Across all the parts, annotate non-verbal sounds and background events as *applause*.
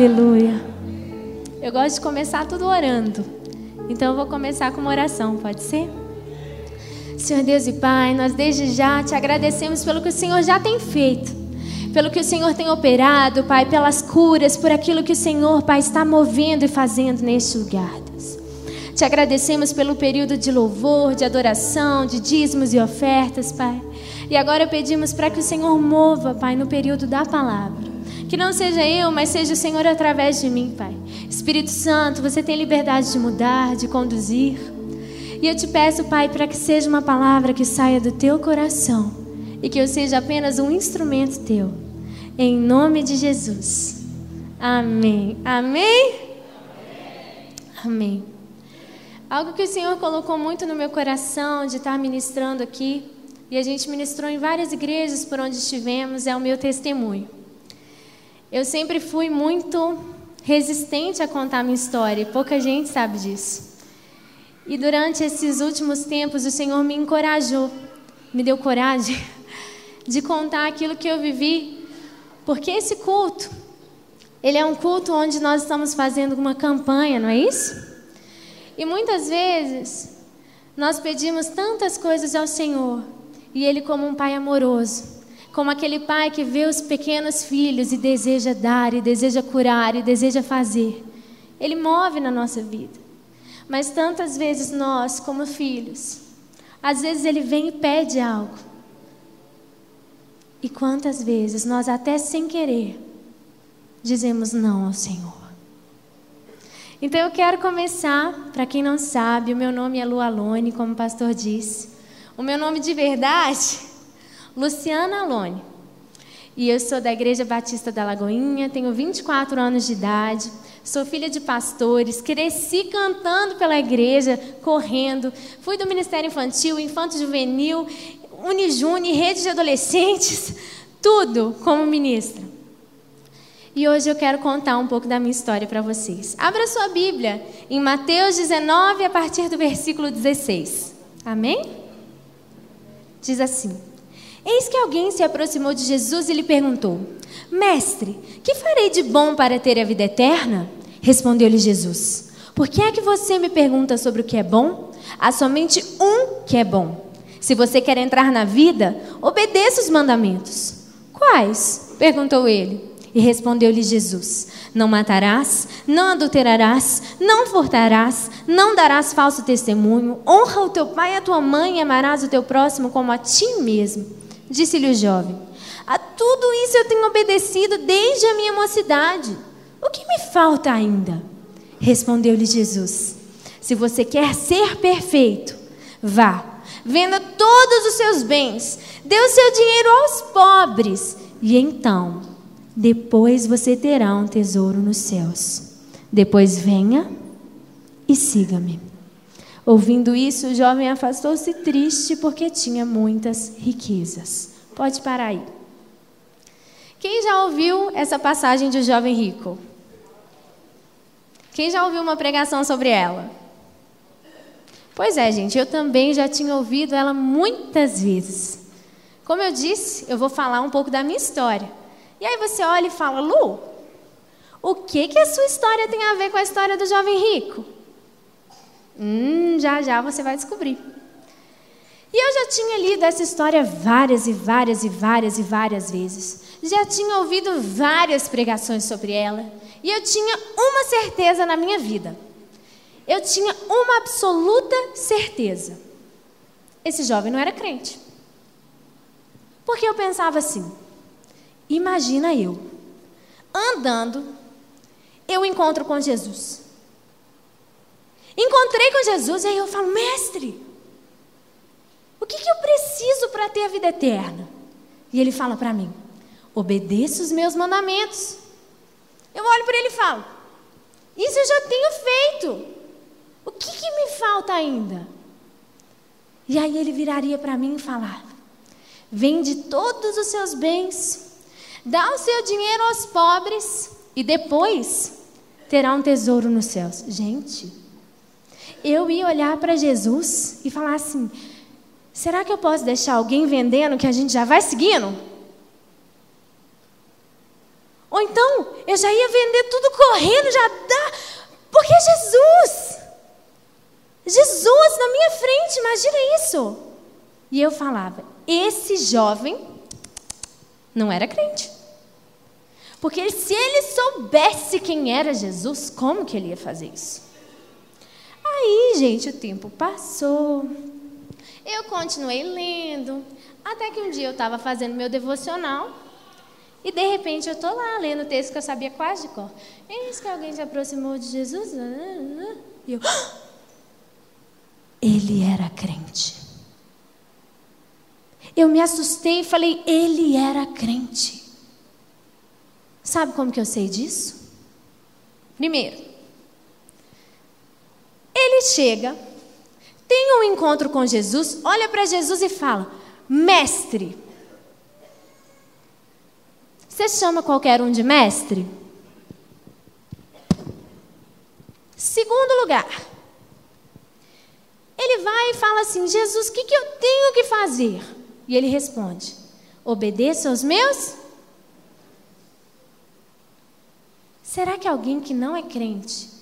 Aleluia. Eu gosto de começar tudo orando. Então eu vou começar com uma oração, pode ser? Senhor Deus e Pai, nós desde já te agradecemos pelo que o Senhor já tem feito, pelo que o Senhor tem operado, Pai, pelas curas, por aquilo que o Senhor, Pai, está movendo e fazendo neste lugar. Te agradecemos pelo período de louvor, de adoração, de dízimos e ofertas, Pai. E agora pedimos para que o Senhor mova, Pai, no período da palavra. Que não seja eu, mas seja o Senhor através de mim, Pai. Espírito Santo, você tem liberdade de mudar, de conduzir. E eu te peço, Pai, para que seja uma palavra que saia do teu coração e que eu seja apenas um instrumento teu. Em nome de Jesus. Amém. Amém? Amém. Algo que o Senhor colocou muito no meu coração de estar ministrando aqui, e a gente ministrou em várias igrejas por onde estivemos, é o meu testemunho. Eu sempre fui muito resistente a contar minha história, e pouca gente sabe disso. E durante esses últimos tempos, o Senhor me encorajou, me deu coragem *laughs* de contar aquilo que eu vivi, porque esse culto, ele é um culto onde nós estamos fazendo uma campanha, não é isso? E muitas vezes nós pedimos tantas coisas ao Senhor, e Ele, como um Pai amoroso, como aquele pai que vê os pequenos filhos e deseja dar, e deseja curar, e deseja fazer. Ele move na nossa vida. Mas tantas vezes nós, como filhos, às vezes ele vem e pede algo. E quantas vezes nós, até sem querer, dizemos não ao Senhor. Então eu quero começar, para quem não sabe, o meu nome é Lu Alone, como o pastor disse. O meu nome de verdade Luciana Alone. E eu sou da Igreja Batista da Lagoinha, tenho 24 anos de idade, sou filha de pastores, cresci cantando pela igreja, correndo, fui do Ministério Infantil, Infanto Juvenil, Unijune, rede de adolescentes, *laughs* tudo como ministra. E hoje eu quero contar um pouco da minha história para vocês. Abra sua Bíblia em Mateus 19, a partir do versículo 16. Amém? Diz assim. Eis que alguém se aproximou de Jesus e lhe perguntou: Mestre, que farei de bom para ter a vida eterna? Respondeu-lhe Jesus: Por que é que você me pergunta sobre o que é bom? Há somente um que é bom. Se você quer entrar na vida, obedeça os mandamentos. Quais? perguntou ele. E respondeu-lhe Jesus: Não matarás, não adulterarás, não furtarás, não darás falso testemunho, honra o teu pai e a tua mãe e amarás o teu próximo como a ti mesmo. Disse-lhe o jovem: A tudo isso eu tenho obedecido desde a minha mocidade. O que me falta ainda? Respondeu-lhe Jesus: Se você quer ser perfeito, vá, venda todos os seus bens, dê o seu dinheiro aos pobres, e então, depois você terá um tesouro nos céus. Depois venha e siga-me. Ouvindo isso, o jovem afastou-se triste porque tinha muitas riquezas. Pode parar aí. Quem já ouviu essa passagem de O Jovem Rico? Quem já ouviu uma pregação sobre ela? Pois é, gente, eu também já tinha ouvido ela muitas vezes. Como eu disse, eu vou falar um pouco da minha história. E aí você olha e fala, Lu, o que, que a sua história tem a ver com a história do jovem rico? Hum, já já você vai descobrir. E eu já tinha lido essa história várias e várias e várias e várias vezes. Já tinha ouvido várias pregações sobre ela. E eu tinha uma certeza na minha vida. Eu tinha uma absoluta certeza. Esse jovem não era crente. Porque eu pensava assim: imagina eu, andando, eu encontro com Jesus. Encontrei com Jesus e aí eu falo, mestre, o que, que eu preciso para ter a vida eterna? E ele fala para mim, obedeça os meus mandamentos. Eu olho para ele e falo, isso eu já tenho feito. O que, que me falta ainda? E aí ele viraria para mim e falar: vende todos os seus bens, dá o seu dinheiro aos pobres e depois terá um tesouro nos céus. Gente, eu ia olhar para Jesus e falar assim: será que eu posso deixar alguém vendendo que a gente já vai seguindo? Ou então, eu já ia vender tudo correndo, já dá. Porque Jesus, Jesus na minha frente, imagina isso. E eu falava, esse jovem não era crente. Porque se ele soubesse quem era Jesus, como que ele ia fazer isso? Aí, gente, o tempo passou. Eu continuei lendo, até que um dia eu estava fazendo meu devocional e de repente eu estou lá lendo o texto que eu sabia quase de cor. Eis que alguém se aproximou de Jesus. E eu. Ele era crente. Eu me assustei e falei, ele era crente. Sabe como que eu sei disso? Primeiro, ele chega, tem um encontro com Jesus, olha para Jesus e fala: Mestre. Você chama qualquer um de mestre? Segundo lugar, ele vai e fala assim: Jesus, o que, que eu tenho que fazer? E ele responde: Obedeça aos meus Será que alguém que não é crente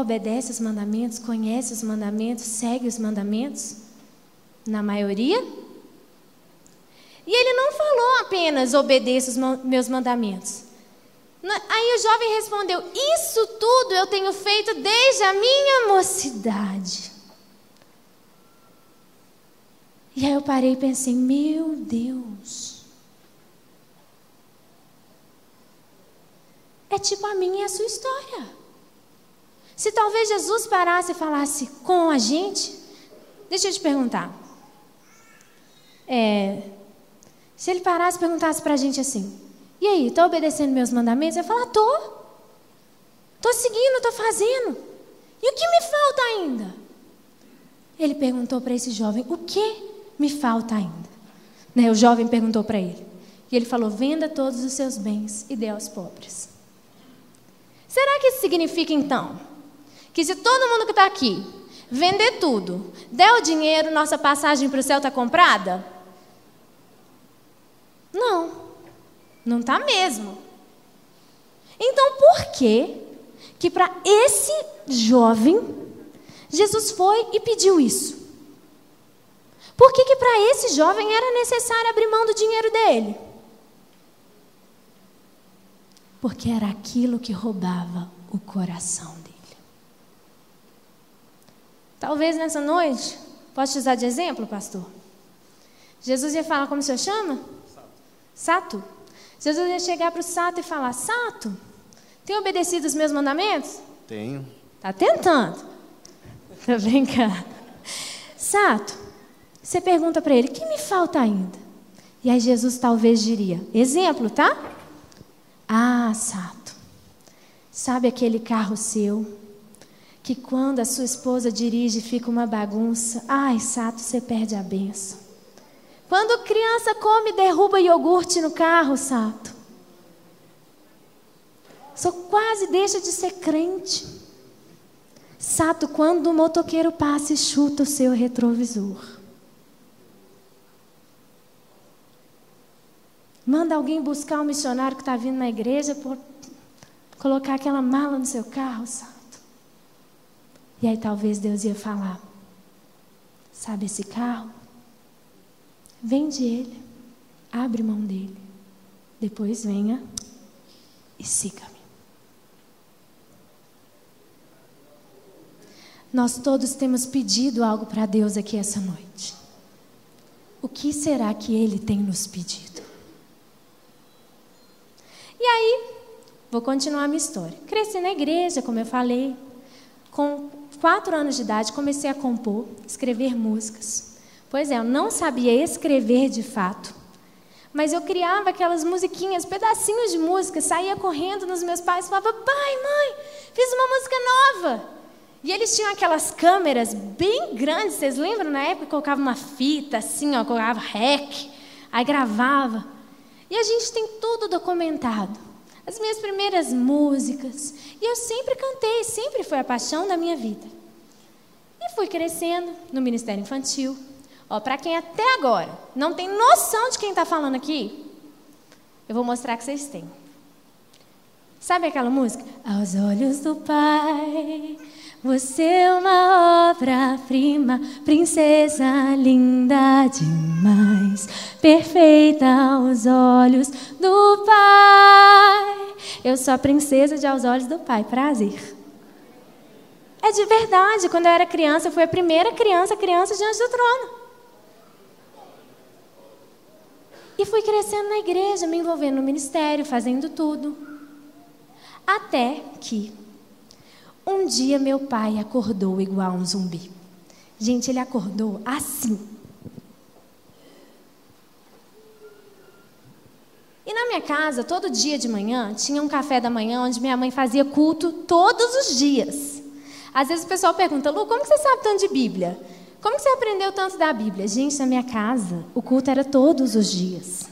obedece os mandamentos, conhece os mandamentos, segue os mandamentos? Na maioria? E ele não falou apenas obedeça os meus mandamentos. Aí o jovem respondeu: Isso tudo eu tenho feito desde a minha mocidade. E aí eu parei e pensei: Meu Deus. É tipo a minha e a sua história. Se talvez Jesus parasse e falasse com a gente, deixa eu te perguntar. É, se ele parasse e perguntasse para a gente assim: E aí, está obedecendo meus mandamentos? Eu ia falar: Tô. Tô seguindo, tô fazendo. E o que me falta ainda? Ele perguntou para esse jovem: O que me falta ainda? Né, o jovem perguntou para ele. E ele falou: Venda todos os seus bens e dê aos pobres. Será que isso significa então que se todo mundo que está aqui vender tudo, der o dinheiro, nossa passagem para o céu está comprada? Não, não está mesmo. Então por que que para esse jovem Jesus foi e pediu isso? Por que que para esse jovem era necessário abrir mão do dinheiro dele? porque era aquilo que roubava o coração. Talvez nessa noite, posso te usar de exemplo, pastor? Jesus ia falar como o senhor chama? Sato. Sato. Jesus ia chegar para o Sato e falar: Sato, tem obedecido os meus mandamentos? Tenho. Está tentando. Está brincando. Sato, você pergunta para ele: o que me falta ainda? E aí Jesus talvez diria: exemplo, tá? Ah, Sato, sabe aquele carro seu que quando a sua esposa dirige fica uma bagunça? Ai, Sato, você perde a benção. Quando criança come, derruba iogurte no carro, Sato. Só quase deixa de ser crente. Sato, quando o motoqueiro passa e chuta o seu retrovisor. Manda alguém buscar um missionário que está vindo na igreja por colocar aquela mala no seu carro, santo. E aí talvez Deus ia falar: Sabe esse carro? Vende ele, abre mão dele. Depois venha e siga-me. Nós todos temos pedido algo para Deus aqui essa noite. O que será que Ele tem nos pedido? E aí, vou continuar a minha história. Cresci na igreja, como eu falei. Com quatro anos de idade, comecei a compor, escrever músicas. Pois é, eu não sabia escrever de fato. Mas eu criava aquelas musiquinhas, pedacinhos de música, saía correndo nos meus pais falava: pai, mãe, fiz uma música nova. E eles tinham aquelas câmeras bem grandes, vocês lembram na época? Colocava uma fita assim, ó, colocava rec, aí gravava. E a gente tem tudo documentado. As minhas primeiras músicas. E eu sempre cantei, sempre foi a paixão da minha vida. E fui crescendo no Ministério Infantil. Ó, para quem até agora não tem noção de quem está falando aqui, eu vou mostrar que vocês têm. Sabe aquela música? Aos olhos do Pai, você é uma obra-prima, princesa linda demais, perfeita aos olhos do Pai. Eu sou a princesa de aos olhos do Pai, prazer. É de verdade, quando eu era criança, eu fui a primeira criança, criança diante do trono. E fui crescendo na igreja, me envolvendo no ministério, fazendo tudo. Até que um dia meu pai acordou igual um zumbi. Gente, ele acordou assim. E na minha casa, todo dia de manhã, tinha um café da manhã onde minha mãe fazia culto todos os dias. Às vezes o pessoal pergunta, Lu, como você sabe tanto de Bíblia? Como você aprendeu tanto da Bíblia? Gente, na minha casa, o culto era todos os dias.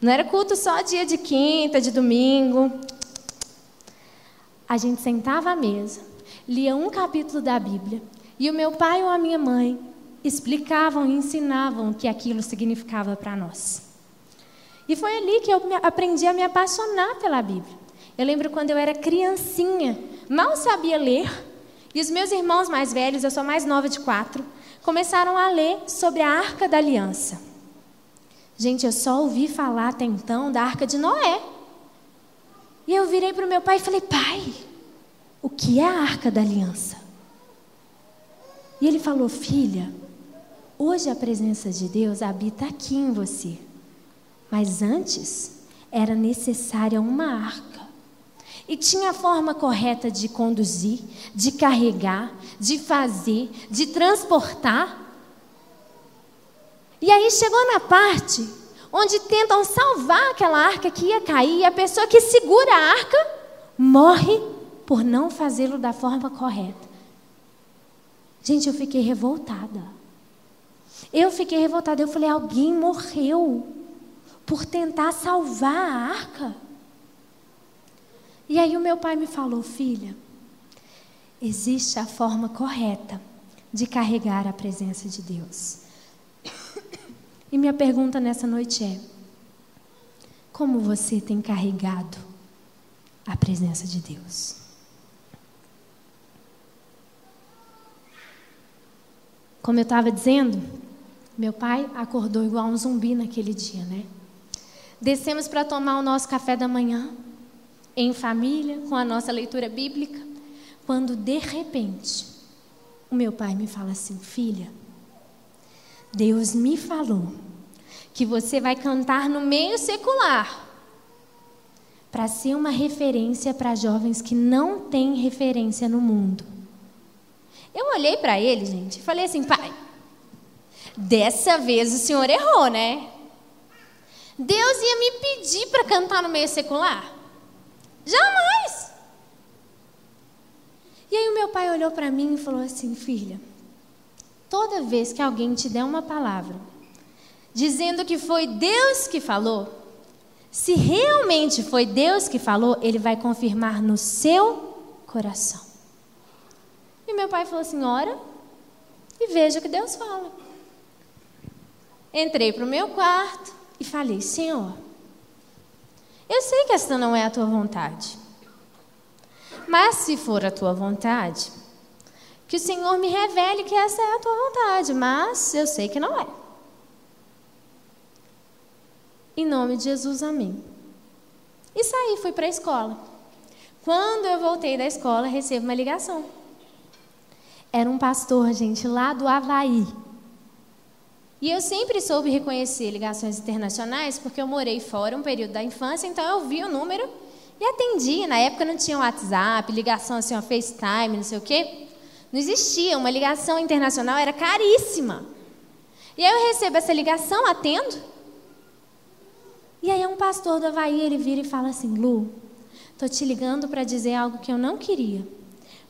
Não era culto só dia de quinta, de domingo. A gente sentava à mesa, lia um capítulo da Bíblia, e o meu pai ou a minha mãe explicavam e ensinavam o que aquilo significava para nós. E foi ali que eu aprendi a me apaixonar pela Bíblia. Eu lembro quando eu era criancinha, mal sabia ler, e os meus irmãos mais velhos, eu sou mais nova de quatro, começaram a ler sobre a Arca da Aliança. Gente, eu só ouvi falar até então da Arca de Noé. E eu virei para o meu pai e falei: Pai, o que é a arca da aliança? E ele falou: Filha, hoje a presença de Deus habita aqui em você. Mas antes era necessária uma arca. E tinha a forma correta de conduzir, de carregar, de fazer, de transportar. E aí chegou na parte onde tentam salvar aquela arca que ia cair, e a pessoa que segura a arca morre por não fazê-lo da forma correta. Gente, eu fiquei revoltada. Eu fiquei revoltada. Eu falei: alguém morreu por tentar salvar a arca. E aí o meu pai me falou: filha, existe a forma correta de carregar a presença de Deus. E minha pergunta nessa noite é: como você tem carregado a presença de Deus? Como eu estava dizendo, meu pai acordou igual um zumbi naquele dia, né? Descemos para tomar o nosso café da manhã, em família, com a nossa leitura bíblica, quando de repente o meu pai me fala assim: filha, Deus me falou que você vai cantar no meio secular para ser uma referência para jovens que não têm referência no mundo. Eu olhei para ele, gente, e falei assim: pai, dessa vez o senhor errou, né? Deus ia me pedir para cantar no meio secular? Jamais! E aí o meu pai olhou para mim e falou assim: filha, Toda vez que alguém te der uma palavra, dizendo que foi Deus que falou, se realmente foi Deus que falou, ele vai confirmar no seu coração. E meu pai falou assim: ora e veja o que Deus fala. Entrei para o meu quarto e falei: Senhor, eu sei que esta não é a tua vontade, mas se for a tua vontade, que o Senhor me revele que essa é a tua vontade, mas eu sei que não é. Em nome de Jesus, amém. E saí, fui para a escola. Quando eu voltei da escola, recebo uma ligação. Era um pastor, gente, lá do Havaí. E eu sempre soube reconhecer ligações internacionais, porque eu morei fora um período da infância, então eu vi o número e atendi. Na época não tinha WhatsApp, ligação assim, FaceTime, não sei o quê. Não existia, uma ligação internacional era caríssima. E aí eu recebo essa ligação, atendo. E aí um pastor do Havaí, ele vira e fala assim, Lu, tô te ligando para dizer algo que eu não queria,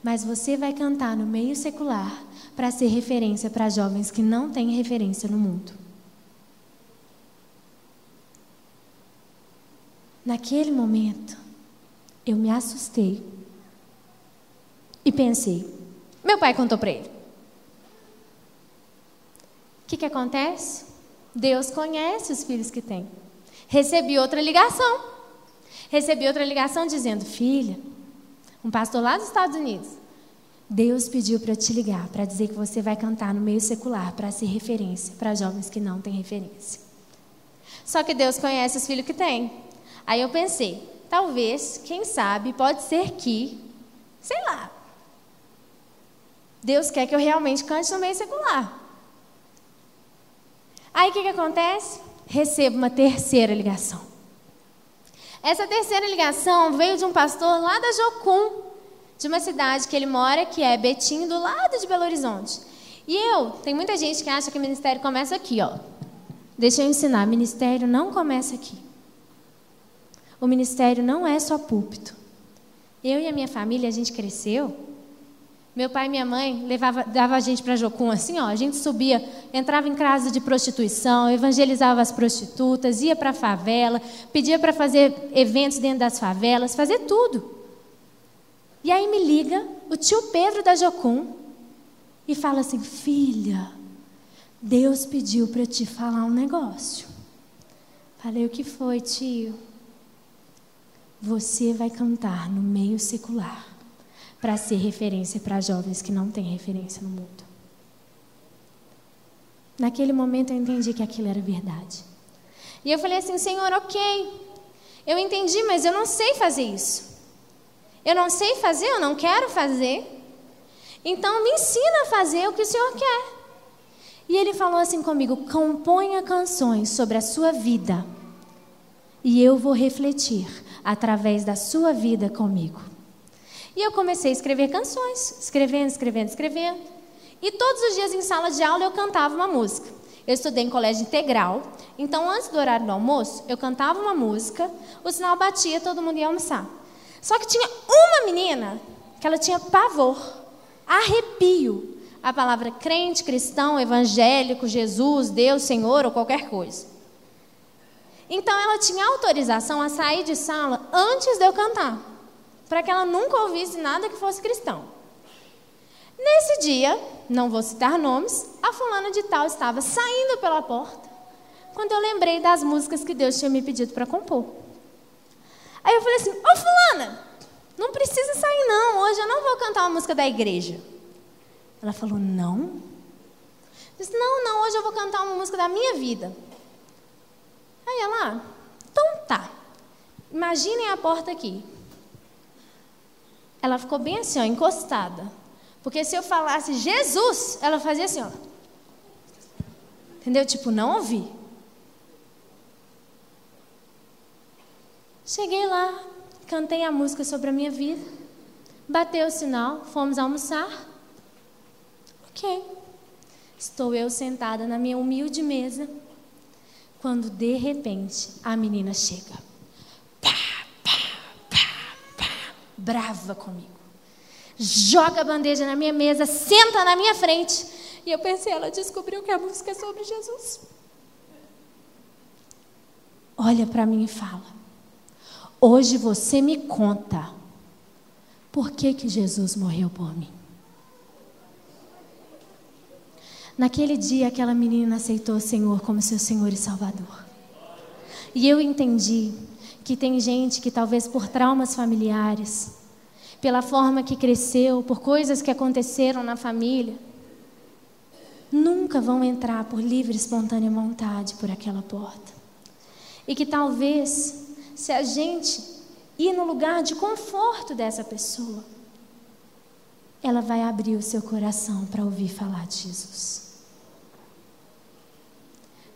mas você vai cantar no meio secular para ser referência para jovens que não têm referência no mundo. Naquele momento, eu me assustei e pensei, meu pai contou para ele. O que, que acontece? Deus conhece os filhos que tem. Recebi outra ligação. Recebi outra ligação dizendo: Filha, um pastor lá dos Estados Unidos, Deus pediu para te ligar para dizer que você vai cantar no meio secular para ser referência para jovens que não têm referência. Só que Deus conhece os filhos que tem. Aí eu pensei, talvez, quem sabe, pode ser que, sei lá, Deus quer que eu realmente cante no meio secular. Aí o que, que acontece? Recebo uma terceira ligação. Essa terceira ligação veio de um pastor lá da Jocum, de uma cidade que ele mora, que é Betim, do lado de Belo Horizonte. E eu, tem muita gente que acha que o ministério começa aqui, ó. Deixa eu ensinar, ministério não começa aqui. O ministério não é só púlpito. Eu e a minha família, a gente cresceu meu pai e minha mãe levava, dava a gente para Jocum assim, ó, a gente subia, entrava em casa de prostituição, evangelizava as prostitutas, ia para a favela, pedia para fazer eventos dentro das favelas, fazer tudo. E aí me liga o tio Pedro da Jocum e fala assim: "Filha, Deus pediu para te falar um negócio". Falei: "O que foi, tio?" Você vai cantar no meio secular para ser referência para jovens que não têm referência no mundo. Naquele momento eu entendi que aquilo era verdade. E eu falei assim: Senhor, ok, eu entendi, mas eu não sei fazer isso. Eu não sei fazer, eu não quero fazer. Então me ensina a fazer o que o Senhor quer. E ele falou assim comigo: componha canções sobre a sua vida. E eu vou refletir através da sua vida comigo. E eu comecei a escrever canções, escrevendo, escrevendo, escrevendo. E todos os dias em sala de aula eu cantava uma música. Eu estudei em colégio integral, então antes do horário do almoço, eu cantava uma música, o sinal batia, todo mundo ia almoçar. Só que tinha uma menina que ela tinha pavor, arrepio, a palavra crente, cristão, evangélico, Jesus, Deus, Senhor ou qualquer coisa. Então ela tinha autorização a sair de sala antes de eu cantar para que ela nunca ouvisse nada que fosse cristão. Nesse dia, não vou citar nomes, a fulana de tal estava saindo pela porta quando eu lembrei das músicas que Deus tinha me pedido para compor. Aí eu falei assim: Ô fulana, não precisa sair não, hoje eu não vou cantar uma música da igreja. Ela falou: Não? Eu disse: Não, não, hoje eu vou cantar uma música da minha vida. Aí ela: Então tá. Imaginem a porta aqui ela ficou bem assim, ó, encostada. Porque se eu falasse Jesus, ela fazia assim, ó. Entendeu? Tipo, não ouvi. Cheguei lá, cantei a música sobre a minha vida, bateu o sinal, fomos almoçar. Ok. Estou eu sentada na minha humilde mesa, quando de repente a menina chega. Brava comigo. Joga a bandeja na minha mesa, senta na minha frente. E eu pensei, ela descobriu que a música é sobre Jesus. Olha para mim e fala: Hoje você me conta por que, que Jesus morreu por mim. Naquele dia, aquela menina aceitou o Senhor como seu Senhor e Salvador. E eu entendi que tem gente que talvez por traumas familiares, pela forma que cresceu, por coisas que aconteceram na família, nunca vão entrar por livre e espontânea vontade por aquela porta. E que talvez, se a gente ir no lugar de conforto dessa pessoa, ela vai abrir o seu coração para ouvir falar de Jesus.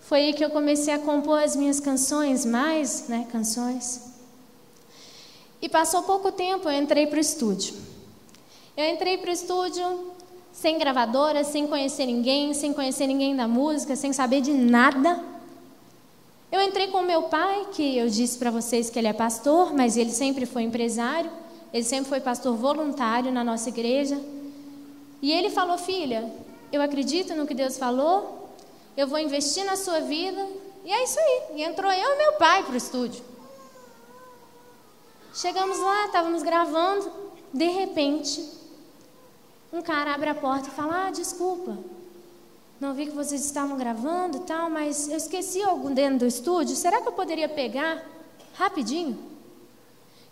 Foi aí que eu comecei a compor as minhas canções, mais né, canções. E passou pouco tempo, eu entrei para o estúdio. Eu entrei para o estúdio sem gravadora, sem conhecer ninguém, sem conhecer ninguém da música, sem saber de nada. Eu entrei com meu pai, que eu disse para vocês que ele é pastor, mas ele sempre foi empresário, ele sempre foi pastor voluntário na nossa igreja. E ele falou: Filha, eu acredito no que Deus falou, eu vou investir na sua vida. E é isso aí. E entrou eu e meu pai para o estúdio. Chegamos lá, estávamos gravando. De repente, um cara abre a porta e fala: Ah, desculpa. Não vi que vocês estavam gravando e tal, mas eu esqueci algo dentro do estúdio. Será que eu poderia pegar rapidinho?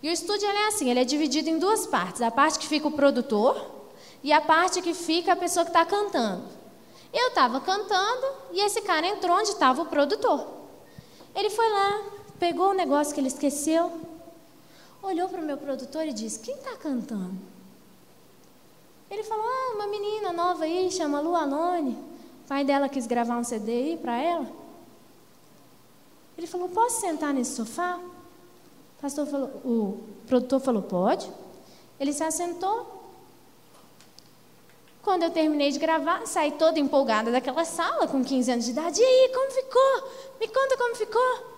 E o estúdio é assim, ele é dividido em duas partes. A parte que fica o produtor e a parte que fica a pessoa que está cantando. Eu estava cantando e esse cara entrou onde estava o produtor. Ele foi lá, pegou o negócio que ele esqueceu, olhou para o meu produtor e disse: Quem está cantando? Ele falou: Ah, uma menina nova aí, chama Lu Alone. O pai dela quis gravar um CD aí para ela. Ele falou: Posso sentar nesse sofá? O, pastor falou, o produtor falou: Pode. Ele se assentou. Quando eu terminei de gravar, saí toda empolgada daquela sala com 15 anos de idade. E aí, como ficou? Me conta como ficou.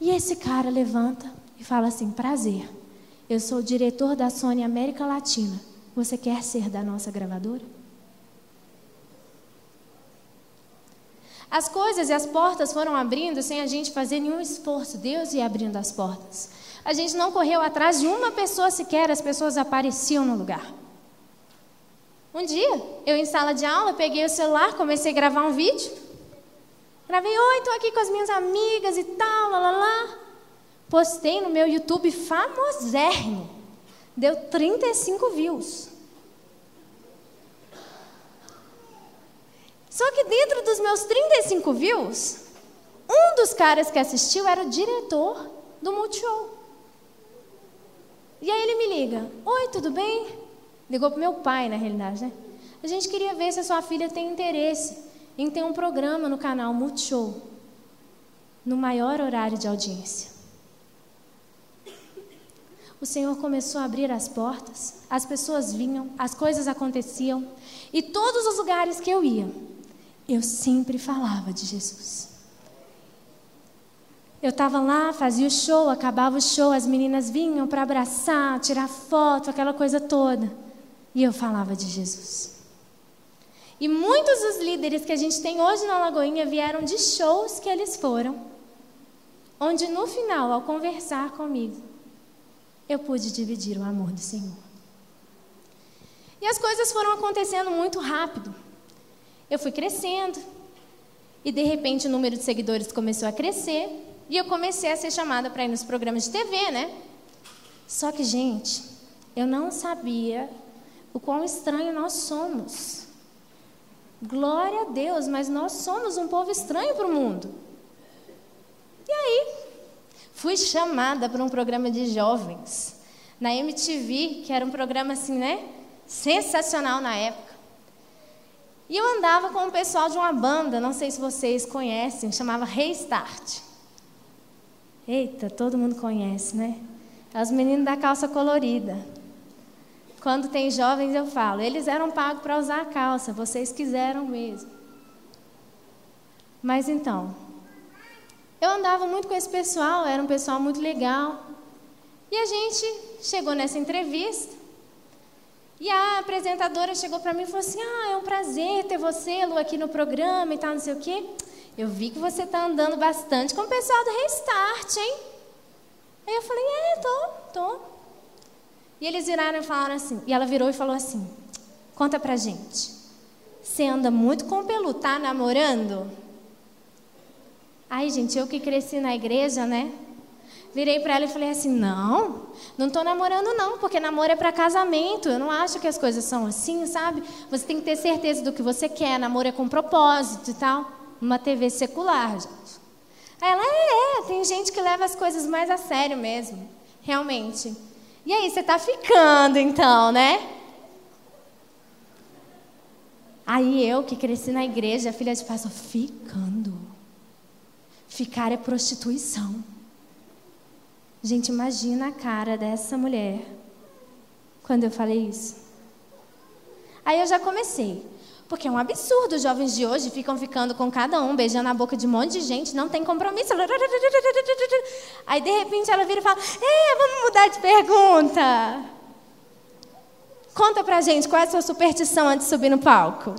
E esse cara levanta e fala assim: Prazer, eu sou o diretor da Sony América Latina. Você quer ser da nossa gravadora? As coisas e as portas foram abrindo sem a gente fazer nenhum esforço. Deus ia abrindo as portas. A gente não correu atrás de uma pessoa sequer, as pessoas apareciam no lugar. Um dia, eu em sala de aula, peguei o celular, comecei a gravar um vídeo. Gravei, oi, estou aqui com as minhas amigas e tal, lá, lá, lá. Postei no meu YouTube famosérrimo. Deu 35 views. Só que dentro dos meus 35 views, um dos caras que assistiu era o diretor do Multishow. E aí ele me liga: Oi, tudo bem? Ligou para meu pai, na realidade, né? A gente queria ver se a sua filha tem interesse em ter um programa no canal Multishow, no maior horário de audiência. O Senhor começou a abrir as portas, as pessoas vinham, as coisas aconteciam, e todos os lugares que eu ia, eu sempre falava de Jesus. Eu estava lá, fazia o show, acabava o show, as meninas vinham para abraçar, tirar foto, aquela coisa toda. E eu falava de Jesus. E muitos dos líderes que a gente tem hoje na Lagoinha vieram de shows que eles foram, onde no final, ao conversar comigo, eu pude dividir o amor do Senhor. E as coisas foram acontecendo muito rápido. Eu fui crescendo, e de repente o número de seguidores começou a crescer, e eu comecei a ser chamada para ir nos programas de TV, né? Só que, gente, eu não sabia o quão estranho nós somos. Glória a Deus, mas nós somos um povo estranho para o mundo. E aí, fui chamada para um programa de jovens na MTV, que era um programa assim, né? Sensacional na época. E eu andava com o pessoal de uma banda, não sei se vocês conhecem, chamava Restart. Eita, todo mundo conhece, né? Os meninos da calça colorida. Quando tem jovens, eu falo, eles eram pagos para usar a calça, vocês quiseram mesmo. Mas então, eu andava muito com esse pessoal, era um pessoal muito legal. E a gente chegou nessa entrevista. E a apresentadora chegou para mim e falou assim: Ah, é um prazer ter você, Lu, aqui no programa e tal, não sei o quê. Eu vi que você está andando bastante com o pessoal do Restart, hein? Aí eu falei: É, tô, tô. E eles viraram e falaram assim, e ela virou e falou assim: Conta pra gente. Você anda muito com o Pelu, tá namorando? Ai, gente, eu que cresci na igreja, né? Virei para ela e falei assim: Não, não estou namorando, não, porque namoro é para casamento. Eu não acho que as coisas são assim, sabe? Você tem que ter certeza do que você quer. Namoro é com propósito e tal. Uma TV secular, gente. Ela: É, é, tem gente que leva as coisas mais a sério mesmo, realmente. E aí, você está ficando então, né? Aí eu, que cresci na igreja, filha de pastor, ficando. Ficar é prostituição. Gente, imagina a cara dessa mulher quando eu falei isso. Aí eu já comecei. Porque é um absurdo, os jovens de hoje ficam ficando com cada um, beijando a boca de um monte de gente, não tem compromisso. Aí de repente ela vira e fala: É, vamos mudar de pergunta. Conta pra gente qual é a sua superstição antes de subir no palco.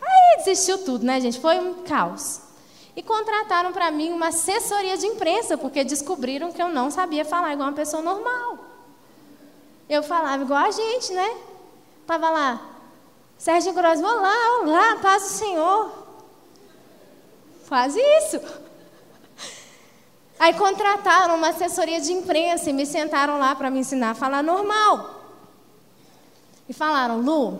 Aí desistiu tudo, né, gente? Foi um caos. E contrataram para mim uma assessoria de imprensa, porque descobriram que eu não sabia falar igual uma pessoa normal. Eu falava igual a gente, né? Tava lá, Sérgio Grosmo, olá, olá, paz do Senhor. Quase isso. Aí contrataram uma assessoria de imprensa e me sentaram lá para me ensinar a falar normal. E falaram, Lu,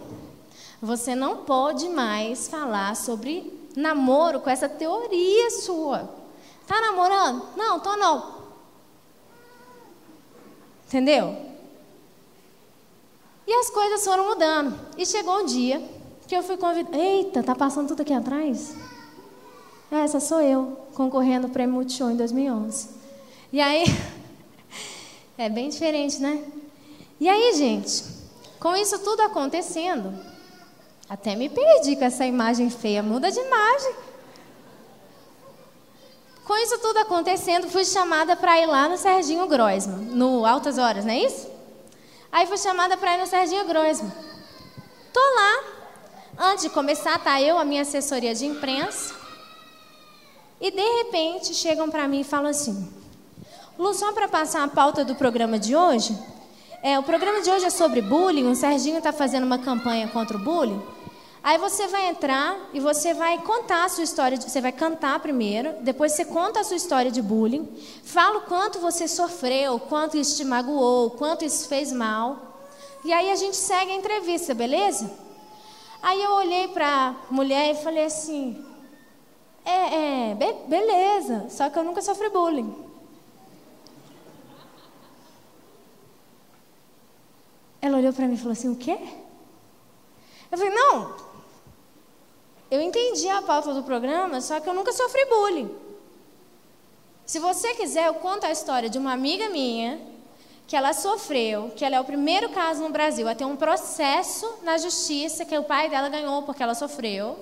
você não pode mais falar sobre namoro com essa teoria sua. Tá namorando? Não, tô não. Entendeu? E as coisas foram mudando. E chegou um dia que eu fui convidada. Eita, tá passando tudo aqui atrás? Essa sou eu, concorrendo ao Prêmio Multishow em 2011. E aí, *laughs* é bem diferente, né? E aí, gente, com isso tudo acontecendo, até me perdi com essa imagem feia, muda de imagem. Com isso tudo acontecendo, fui chamada para ir lá no Serginho Groisman, no Altas Horas, não é isso? Aí fui chamada para ir no Serginho Groisman. Tô lá. Antes de começar, tá eu, a minha assessoria de imprensa, e de repente chegam para mim e falam assim: Lu, só para passar a pauta do programa de hoje, é, o programa de hoje é sobre bullying. O Serginho está fazendo uma campanha contra o bullying. Aí você vai entrar e você vai contar a sua história. De, você vai cantar primeiro, depois você conta a sua história de bullying, fala o quanto você sofreu, quanto isso te magoou, quanto isso fez mal. E aí a gente segue a entrevista, beleza? Aí eu olhei para a mulher e falei assim: é, é, be beleza, só que eu nunca sofri bullying. Ela olhou para mim e falou assim: o quê? Eu falei: não, eu entendi a pauta do programa, só que eu nunca sofri bullying. Se você quiser, eu conto a história de uma amiga minha que ela sofreu, que ela é o primeiro caso no Brasil a ter um processo na justiça que o pai dela ganhou porque ela sofreu.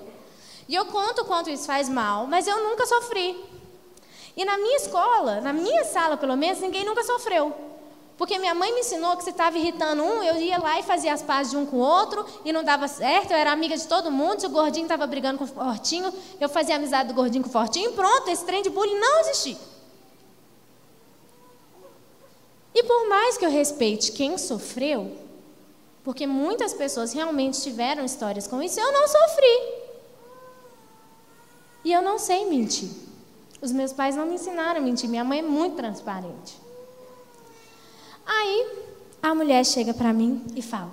E eu conto o quanto isso faz mal, mas eu nunca sofri. E na minha escola, na minha sala pelo menos, ninguém nunca sofreu. Porque minha mãe me ensinou que se estava irritando um, eu ia lá e fazia as pazes de um com o outro, e não dava certo, eu era amiga de todo mundo, se o gordinho estava brigando com o fortinho, eu fazia amizade do gordinho com o fortinho, e pronto, esse trem de bullying não existia. E por mais que eu respeite quem sofreu, porque muitas pessoas realmente tiveram histórias com isso, eu não sofri. E eu não sei mentir. Os meus pais não me ensinaram a mentir. Minha mãe é muito transparente. Aí a mulher chega para mim e fala: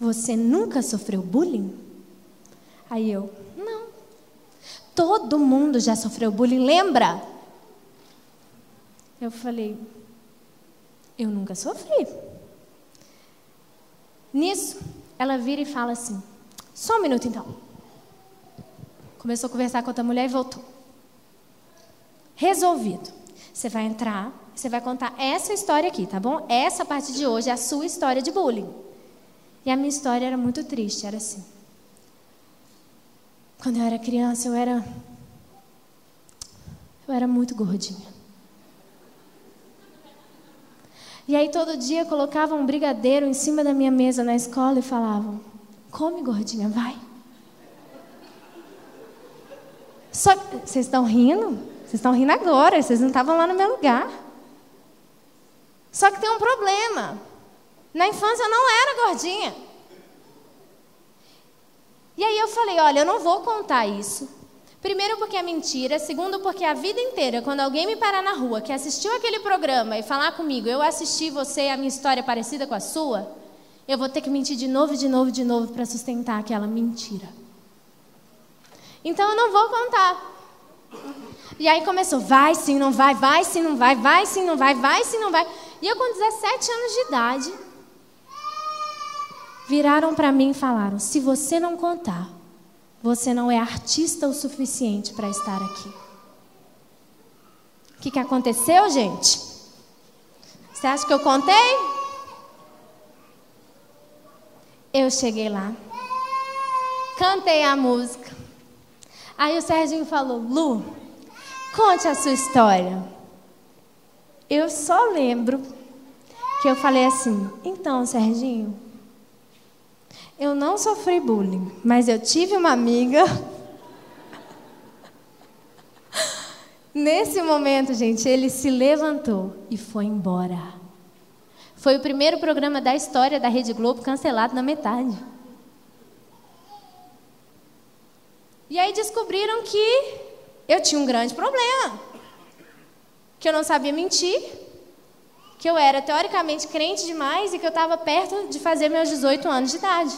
Você nunca sofreu bullying? Aí eu: Não. Todo mundo já sofreu bullying, lembra? Eu falei: Eu nunca sofri. Nisso, ela vira e fala assim: só um minuto então. Começou a conversar com outra mulher e voltou. Resolvido. Você vai entrar, você vai contar essa história aqui, tá bom? Essa parte de hoje é a sua história de bullying. E a minha história era muito triste, era assim. Quando eu era criança, eu era eu era muito gordinha. E aí todo dia colocavam um brigadeiro em cima da minha mesa na escola e falavam: Come, gordinha, vai. Só vocês estão rindo? Vocês estão rindo agora, vocês não estavam lá no meu lugar. Só que tem um problema. Na infância eu não era gordinha. E aí eu falei, olha, eu não vou contar isso. Primeiro porque é mentira, segundo porque a vida inteira, quando alguém me parar na rua que assistiu aquele programa e falar comigo, eu assisti você, a minha história parecida com a sua, eu vou ter que mentir de novo, de novo, de novo para sustentar aquela mentira. Então eu não vou contar. E aí começou, vai sim, não vai, vai sim, não vai, vai sim, não vai, vai sim, não vai. E eu com 17 anos de idade, viraram para mim e falaram: se você não contar, você não é artista o suficiente para estar aqui. O que, que aconteceu, gente? Você acha que eu contei? Eu cheguei lá, cantei a música. Aí o Serginho falou: Lu, conte a sua história. Eu só lembro que eu falei assim: então, Serginho, eu não sofri bullying, mas eu tive uma amiga. *laughs* Nesse momento, gente, ele se levantou e foi embora. Foi o primeiro programa da história da Rede Globo cancelado na metade. E aí descobriram que eu tinha um grande problema. Que eu não sabia mentir, que eu era teoricamente crente demais e que eu estava perto de fazer meus 18 anos de idade.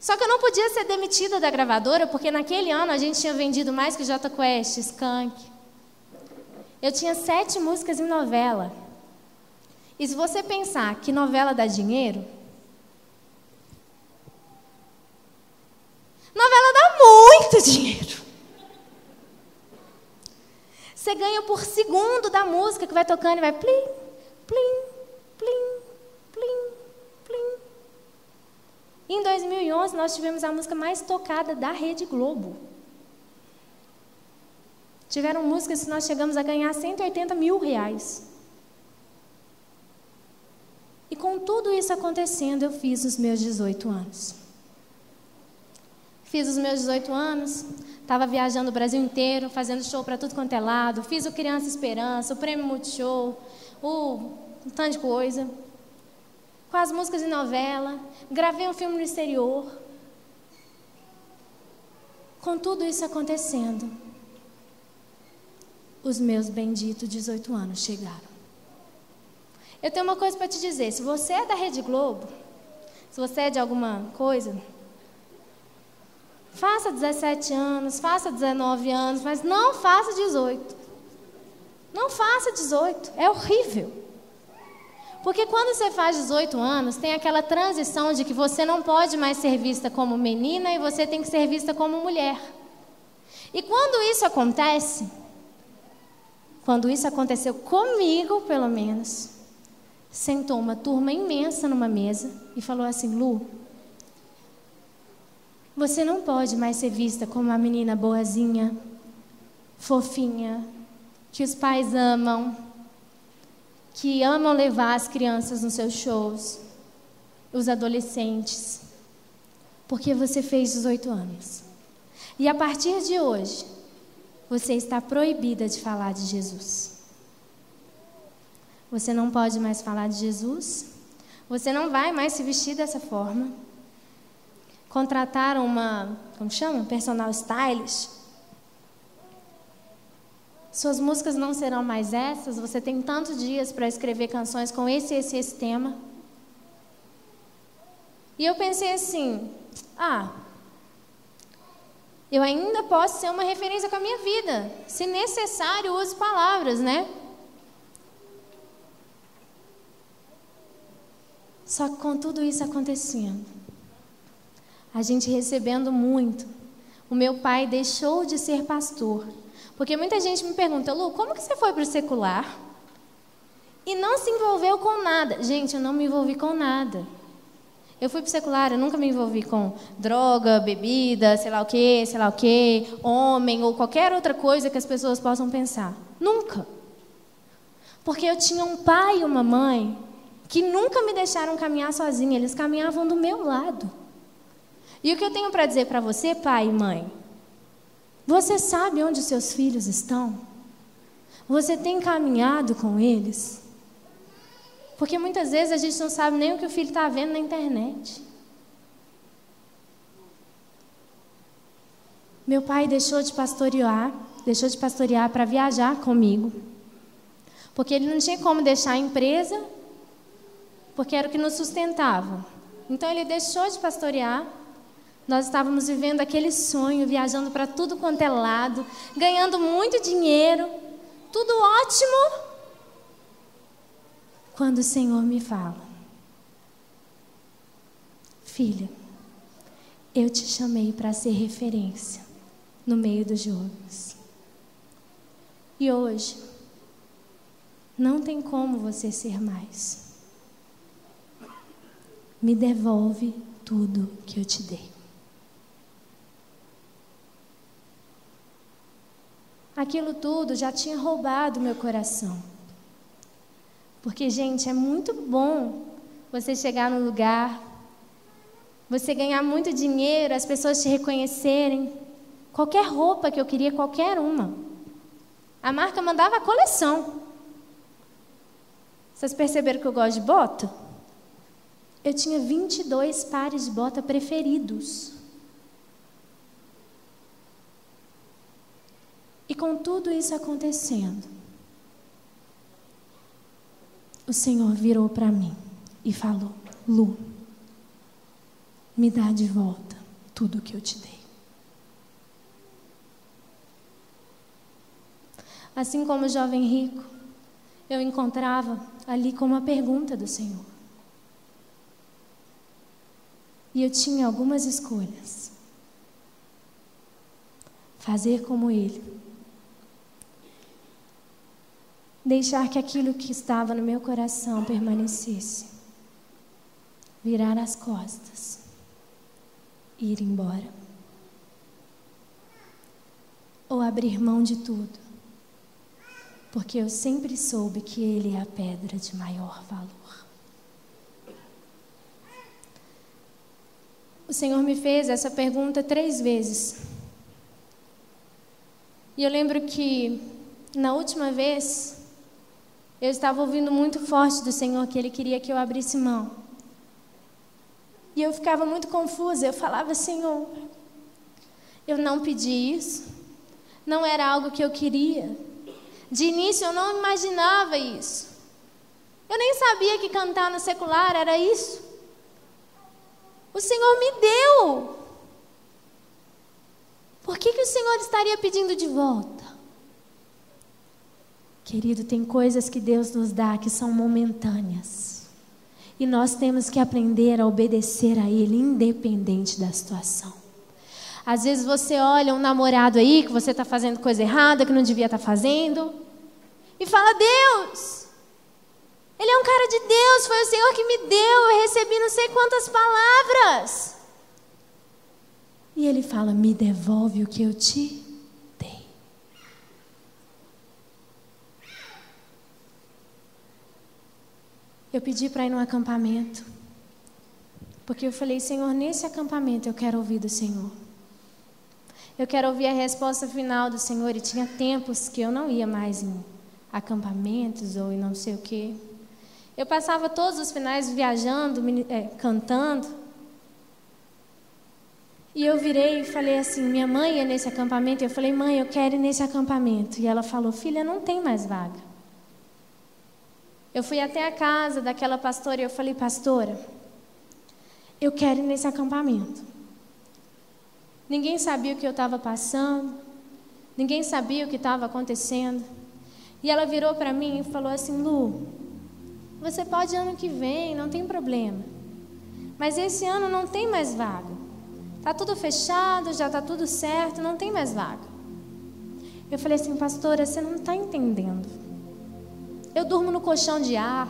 Só que eu não podia ser demitida da gravadora, porque naquele ano a gente tinha vendido mais que J Quest, Skank. Eu tinha sete músicas em novela. E se você pensar que novela dá dinheiro, novela dá muito *laughs* dinheiro. Você ganha por segundo da música que vai tocando e vai plim, plim, plim, plim, plim. em 2011 nós tivemos a música mais tocada da Rede Globo. Tiveram músicas que nós chegamos a ganhar 180 mil reais. E com tudo isso acontecendo, eu fiz os meus 18 anos. Fiz os meus 18 anos, estava viajando o Brasil inteiro, fazendo show para tudo quanto é lado. Fiz o Criança Esperança, o Prêmio Multishow, o, um tanto de coisa. Com as músicas de novela. Gravei um filme no exterior. Com tudo isso acontecendo, os meus benditos 18 anos chegaram. Eu tenho uma coisa para te dizer: se você é da Rede Globo, se você é de alguma coisa, Faça 17 anos, faça 19 anos, mas não faça 18. Não faça 18, é horrível. Porque quando você faz 18 anos, tem aquela transição de que você não pode mais ser vista como menina e você tem que ser vista como mulher. E quando isso acontece, quando isso aconteceu comigo, pelo menos, sentou uma turma imensa numa mesa e falou assim: Lu, você não pode mais ser vista como uma menina boazinha, fofinha, que os pais amam, que amam levar as crianças nos seus shows, os adolescentes, porque você fez 18 anos. E a partir de hoje, você está proibida de falar de Jesus. Você não pode mais falar de Jesus. Você não vai mais se vestir dessa forma contrataram uma, como chama? Personal stylist. Suas músicas não serão mais essas, você tem tantos dias para escrever canções com esse, esse, esse tema. E eu pensei assim: ah, eu ainda posso ser uma referência com a minha vida. Se necessário, use palavras, né? Só que com tudo isso acontecendo, a gente recebendo muito. O meu pai deixou de ser pastor. Porque muita gente me pergunta, Lu, como que você foi para o secular? E não se envolveu com nada. Gente, eu não me envolvi com nada. Eu fui para o secular, eu nunca me envolvi com droga, bebida, sei lá o quê, sei lá o quê, homem ou qualquer outra coisa que as pessoas possam pensar. Nunca. Porque eu tinha um pai e uma mãe que nunca me deixaram caminhar sozinha, eles caminhavam do meu lado. E o que eu tenho para dizer para você, pai e mãe? Você sabe onde seus filhos estão? Você tem caminhado com eles? Porque muitas vezes a gente não sabe nem o que o filho está vendo na internet. Meu pai deixou de pastorear, deixou de pastorear para viajar comigo. Porque ele não tinha como deixar a empresa, porque era o que nos sustentava. Então ele deixou de pastorear nós estávamos vivendo aquele sonho, viajando para tudo quanto é lado, ganhando muito dinheiro, tudo ótimo. Quando o Senhor me fala: Filha, eu te chamei para ser referência no meio dos jovens. E hoje, não tem como você ser mais. Me devolve tudo que eu te dei. Aquilo tudo já tinha roubado meu coração. Porque, gente, é muito bom você chegar no lugar, você ganhar muito dinheiro, as pessoas te reconhecerem. Qualquer roupa que eu queria, qualquer uma. A marca mandava a coleção. Vocês perceberam que eu gosto de bota? Eu tinha 22 pares de bota preferidos. E com tudo isso acontecendo, o Senhor virou para mim e falou: Lu, me dá de volta tudo que eu te dei. Assim como o jovem rico, eu encontrava ali com uma pergunta do Senhor. E eu tinha algumas escolhas. Fazer como ele. Deixar que aquilo que estava no meu coração permanecesse. Virar as costas. Ir embora. Ou abrir mão de tudo porque eu sempre soube que Ele é a pedra de maior valor. O Senhor me fez essa pergunta três vezes. E eu lembro que, na última vez, eu estava ouvindo muito forte do Senhor que Ele queria que eu abrisse mão. E eu ficava muito confusa. Eu falava, Senhor, eu não pedi isso, não era algo que eu queria. De início eu não imaginava isso. Eu nem sabia que cantar no secular era isso. O Senhor me deu. Por que, que o Senhor estaria pedindo de volta? Querido, tem coisas que Deus nos dá que são momentâneas. E nós temos que aprender a obedecer a Ele, independente da situação. Às vezes você olha um namorado aí que você está fazendo coisa errada, que não devia estar tá fazendo, e fala: Deus, Ele é um cara de Deus, foi o Senhor que me deu, eu recebi não sei quantas palavras. E Ele fala: Me devolve o que eu te dei. Eu pedi para ir num acampamento, porque eu falei: Senhor, nesse acampamento eu quero ouvir do Senhor. Eu quero ouvir a resposta final do Senhor. E tinha tempos que eu não ia mais em acampamentos ou em não sei o quê. Eu passava todos os finais viajando, é, cantando. E eu virei e falei assim: minha mãe é nesse acampamento. Eu falei: mãe, eu quero ir nesse acampamento. E ela falou: filha, não tem mais vaga. Eu fui até a casa daquela pastora e eu falei: pastora, eu quero ir nesse acampamento. Ninguém sabia o que eu estava passando, ninguém sabia o que estava acontecendo. E ela virou para mim e falou assim: Lu, você pode ano que vem, não tem problema. Mas esse ano não tem mais vaga. Tá tudo fechado, já tá tudo certo, não tem mais vaga. Eu falei assim, pastora, você não está entendendo. Eu durmo no colchão de ar,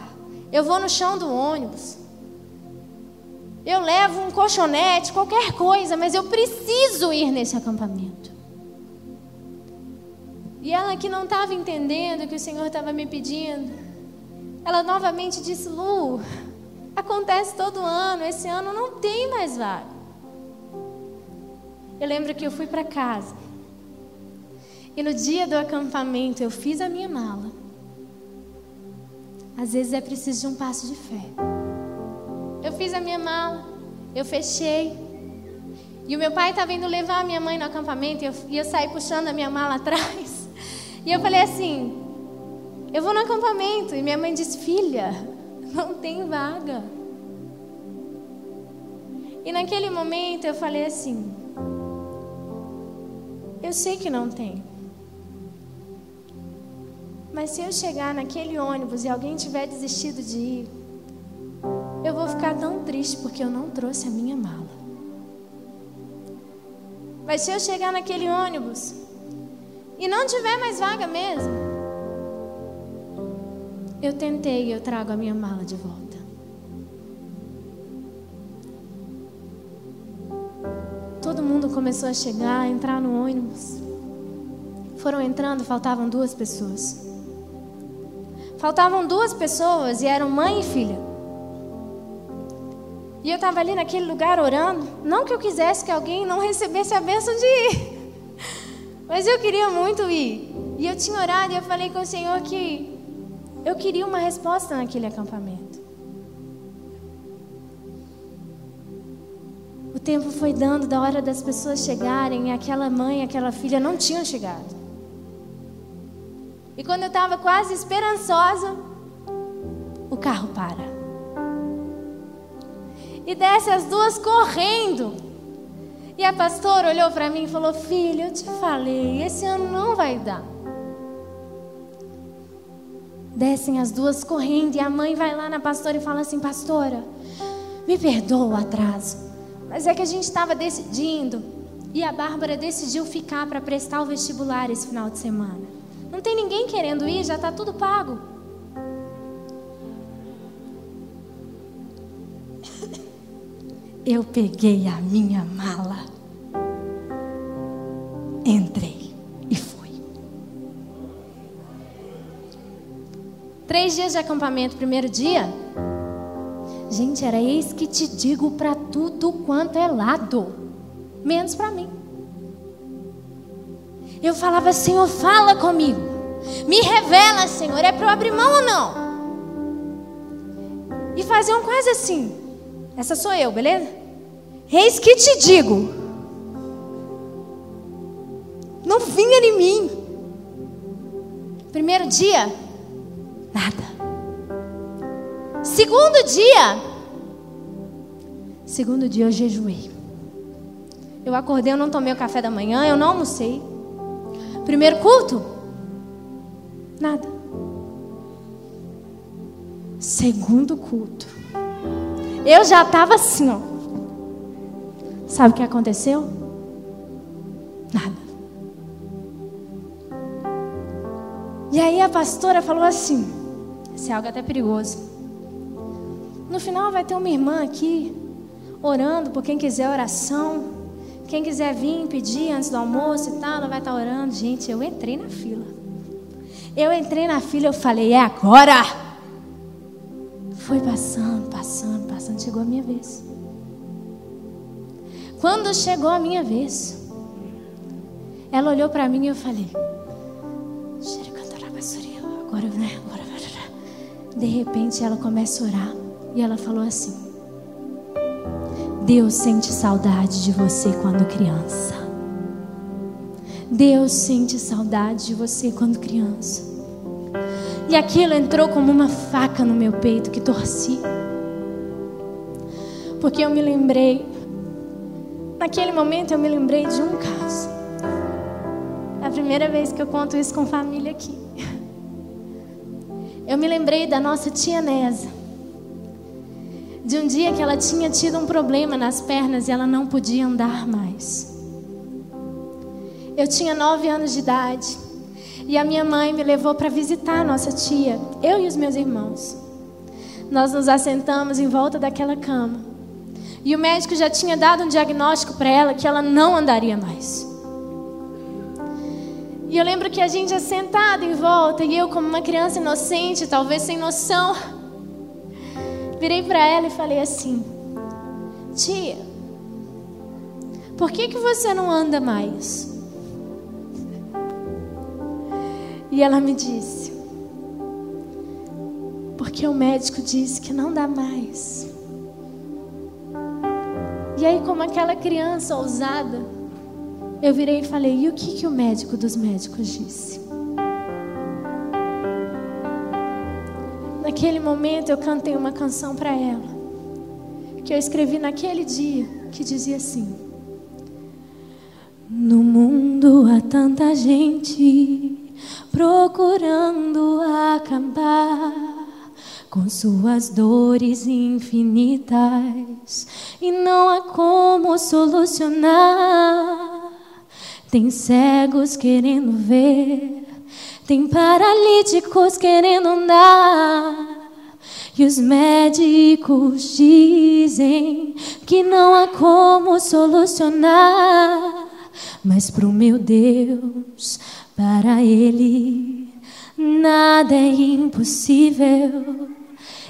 eu vou no chão do ônibus, eu levo um colchonete, qualquer coisa, mas eu preciso ir nesse acampamento. E ela que não estava entendendo o que o Senhor estava me pedindo, ela novamente disse: Lu, acontece todo ano, esse ano não tem mais vaga. Eu lembro que eu fui para casa. E no dia do acampamento eu fiz a minha mala. Às vezes é preciso de um passo de fé. Eu fiz a minha mala, eu fechei. E o meu pai estava indo levar a minha mãe no acampamento e eu, ia sair puxando a minha mala *laughs* atrás. E eu falei assim: eu vou no acampamento. E minha mãe disse: filha, não tem vaga. E naquele momento eu falei assim: eu sei que não tem. Mas se eu chegar naquele ônibus e alguém tiver desistido de ir, eu vou ficar tão triste porque eu não trouxe a minha mala. Mas se eu chegar naquele ônibus e não tiver mais vaga mesmo, eu tentei e eu trago a minha mala de volta. Todo mundo começou a chegar, a entrar no ônibus. Foram entrando, faltavam duas pessoas. Faltavam duas pessoas e eram mãe e filha. E eu estava ali naquele lugar orando. Não que eu quisesse que alguém não recebesse a bênção de ir. *laughs* Mas eu queria muito ir. E eu tinha orado e eu falei com o Senhor que eu queria uma resposta naquele acampamento. O tempo foi dando da hora das pessoas chegarem e aquela mãe, aquela filha não tinham chegado. E quando eu estava quase esperançosa, o carro para. E desce as duas correndo. E a pastora olhou para mim e falou: Filho, eu te falei, esse ano não vai dar. Descem as duas correndo e a mãe vai lá na pastora e fala assim: Pastora, me perdoa o atraso, mas é que a gente estava decidindo e a Bárbara decidiu ficar para prestar o vestibular esse final de semana. Não tem ninguém querendo ir, já está tudo pago. Eu peguei a minha mala, entrei e fui. Três dias de acampamento, primeiro dia. Gente, era eis que te digo para tudo quanto é lado, menos para mim. Eu falava, Senhor, fala comigo. Me revela, Senhor, é para eu abrir mão ou não? E faziam quase assim. Essa sou eu, beleza? Eis que te digo. Não vinha em mim. Primeiro dia, nada. Segundo dia, segundo dia eu jejuei. Eu acordei, eu não tomei o café da manhã, eu não almocei. Primeiro culto? Nada. Segundo culto. Eu já estava assim, ó. Sabe o que aconteceu? Nada. E aí a pastora falou assim: Isso é algo até perigoso. No final vai ter uma irmã aqui orando por quem quiser oração. Quem quiser vir pedir antes do almoço e tal, ela vai estar orando. Gente, eu entrei na fila. Eu entrei na fila, eu falei, é agora. Foi passando, passando, passando, chegou a minha vez. Quando chegou a minha vez, ela olhou para mim e eu falei, agora, né? De repente ela começa a orar e ela falou assim: Deus sente saudade de você quando criança. Deus sente saudade de você quando criança. E aquilo entrou como uma faca no meu peito que torci. Porque eu me lembrei, naquele momento eu me lembrei de um caso. É a primeira vez que eu conto isso com família aqui. Eu me lembrei da nossa tia Nesa de um dia que ela tinha tido um problema nas pernas e ela não podia andar mais. Eu tinha nove anos de idade e a minha mãe me levou para visitar a nossa tia, eu e os meus irmãos. Nós nos assentamos em volta daquela cama e o médico já tinha dado um diagnóstico para ela que ela não andaria mais. E eu lembro que a gente assentado em volta e eu, como uma criança inocente, talvez sem noção, virei para ela e falei assim: Tia, por que, que você não anda mais? E ela me disse: Porque o médico disse que não dá mais. E aí, como aquela criança ousada, eu virei e falei: E o que, que o médico dos médicos disse? Naquele momento eu cantei uma canção para ela, que eu escrevi naquele dia, que dizia assim: No mundo há tanta gente procurando acabar com suas dores infinitas e não há como solucionar. Tem cegos querendo ver tem paralíticos querendo andar. E os médicos dizem que não há como solucionar. Mas para o meu Deus, para Ele, nada é impossível.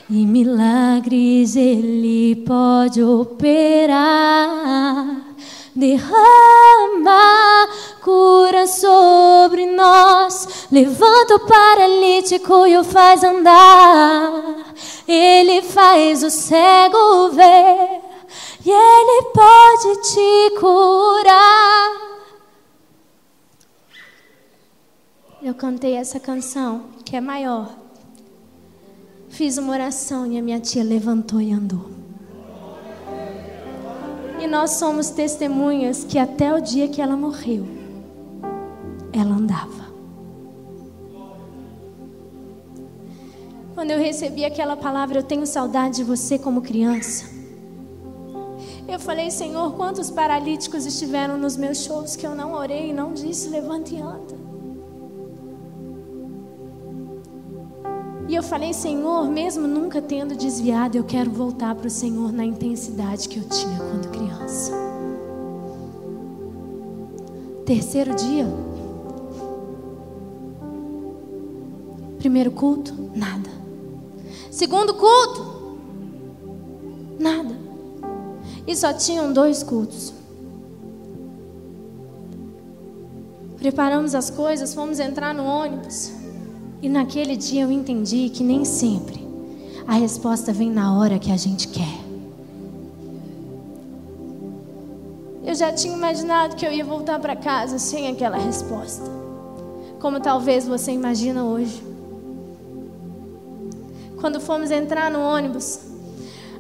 E milagres Ele pode operar. Derrama cura sobre nós, levanta o paralítico e o faz andar. Ele faz o cego ver e ele pode te curar. eu cantei essa canção, que é maior. Fiz uma oração e a minha tia levantou e andou. E nós somos testemunhas que até o dia que ela morreu, ela andava. Quando eu recebi aquela palavra, eu tenho saudade de você como criança. Eu falei, Senhor, quantos paralíticos estiveram nos meus shows que eu não orei e não disse, levante e anda. E eu falei, Senhor, mesmo nunca tendo desviado, eu quero voltar para o Senhor na intensidade que eu tinha quando criança. Terceiro dia. Primeiro culto, nada. Segundo culto, nada. E só tinham dois cultos. Preparamos as coisas, fomos entrar no ônibus. E naquele dia eu entendi que nem sempre a resposta vem na hora que a gente quer. Já tinha imaginado que eu ia voltar para casa sem aquela resposta. Como talvez você imagina hoje. Quando fomos entrar no ônibus,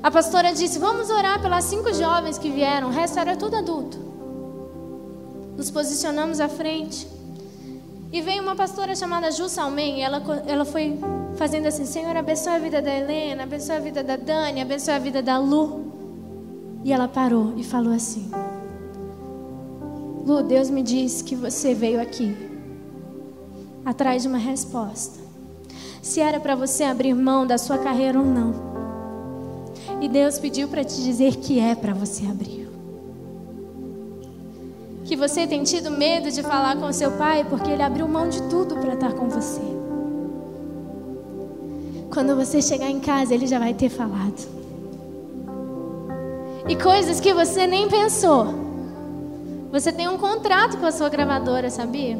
a pastora disse: Vamos orar pelas cinco jovens que vieram, o resto era tudo adulto. Nos posicionamos à frente. E veio uma pastora chamada Ju Salmen, ela, ela foi fazendo assim: Senhor, abençoe a vida da Helena, abençoe a vida da Dani, abençoe a vida da Lu. E ela parou e falou assim: Lu, Deus me disse que você veio aqui atrás de uma resposta. Se era para você abrir mão da sua carreira ou não. E Deus pediu para te dizer que é para você abrir que você tem tido medo de falar com seu pai porque ele abriu mão de tudo para estar com você. Quando você chegar em casa, ele já vai ter falado. E coisas que você nem pensou. Você tem um contrato com a sua gravadora, sabia?